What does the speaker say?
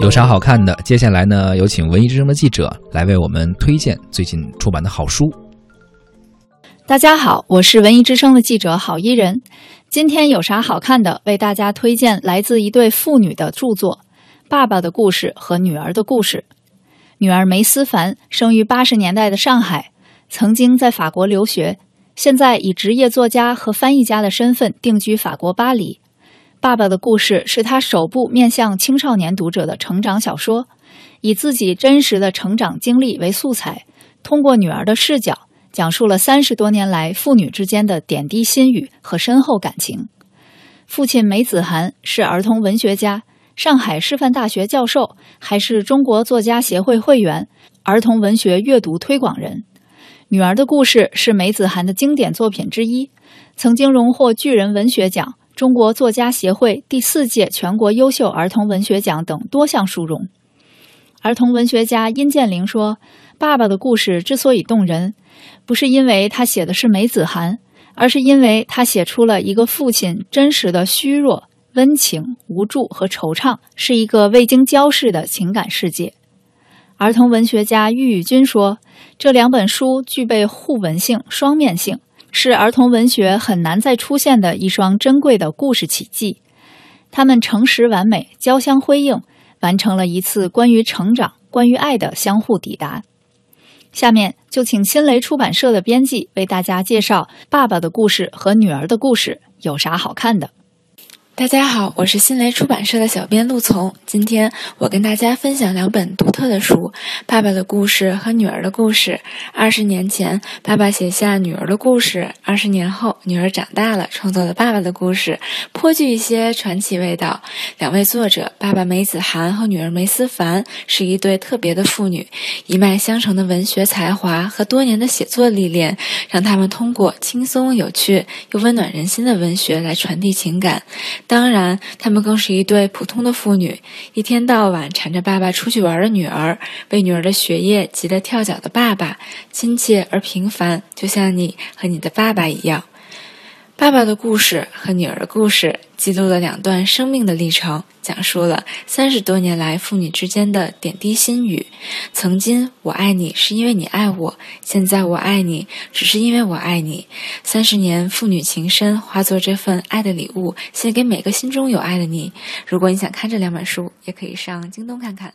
有啥好看的？接下来呢，有请文艺之声的记者来为我们推荐最近出版的好书。大家好，我是文艺之声的记者郝伊人。今天有啥好看的？为大家推荐来自一对父女的著作《爸爸的故事和女儿的故事》。女儿梅思凡生于八十年代的上海，曾经在法国留学，现在以职业作家和翻译家的身份定居法国巴黎。爸爸的故事是他首部面向青少年读者的成长小说，以自己真实的成长经历为素材，通过女儿的视角，讲述了三十多年来父女之间的点滴心语和深厚感情。父亲梅子涵是儿童文学家，上海师范大学教授，还是中国作家协会会员，儿童文学阅读推广人。女儿的故事是梅子涵的经典作品之一，曾经荣获巨人文学奖。中国作家协会第四届全国优秀儿童文学奖等多项殊荣。儿童文学家殷建玲说：“爸爸的故事之所以动人，不是因为他写的是梅子涵，而是因为他写出了一个父亲真实的虚弱、温情、无助和惆怅，是一个未经交视的情感世界。”儿童文学家郁宇君说：“这两本书具备互文性、双面性。”是儿童文学很难再出现的一双珍贵的故事奇迹，他们诚实完美，交相辉映，完成了一次关于成长、关于爱的相互抵达。下面就请新蕾出版社的编辑为大家介绍《爸爸的故事和女儿的故事》有啥好看的。大家好，我是新雷出版社的小编陆从。今天我跟大家分享两本独特的书，《爸爸的故事和女儿的故事》。二十年前，爸爸写下女儿的故事；二十年后，女儿长大了，创作了爸爸的故事，颇具一些传奇味道。两位作者，爸爸梅子涵和女儿梅思凡，是一对特别的父女，一脉相承的文学才华和多年的写作历练，让他们通过轻松有趣又温暖人心的文学来传递情感。当然，他们更是一对普通的父女，一天到晚缠着爸爸出去玩的女儿，为女儿的学业急得跳脚的爸爸，亲切而平凡，就像你和你的爸爸一样。爸爸的故事和女儿的故事，记录了两段生命的历程，讲述了三十多年来父女之间的点滴心语。曾经我爱你是因为你爱我，现在我爱你只是因为我爱你。三十年父女情深，化作这份爱的礼物，献给每个心中有爱的你。如果你想看这两本书，也可以上京东看看。